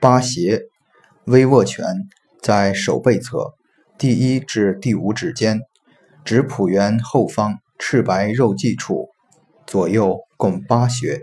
八斜，微握拳在手背侧，第一至第五指间，指蹼缘后方赤白肉际处，左右共八穴。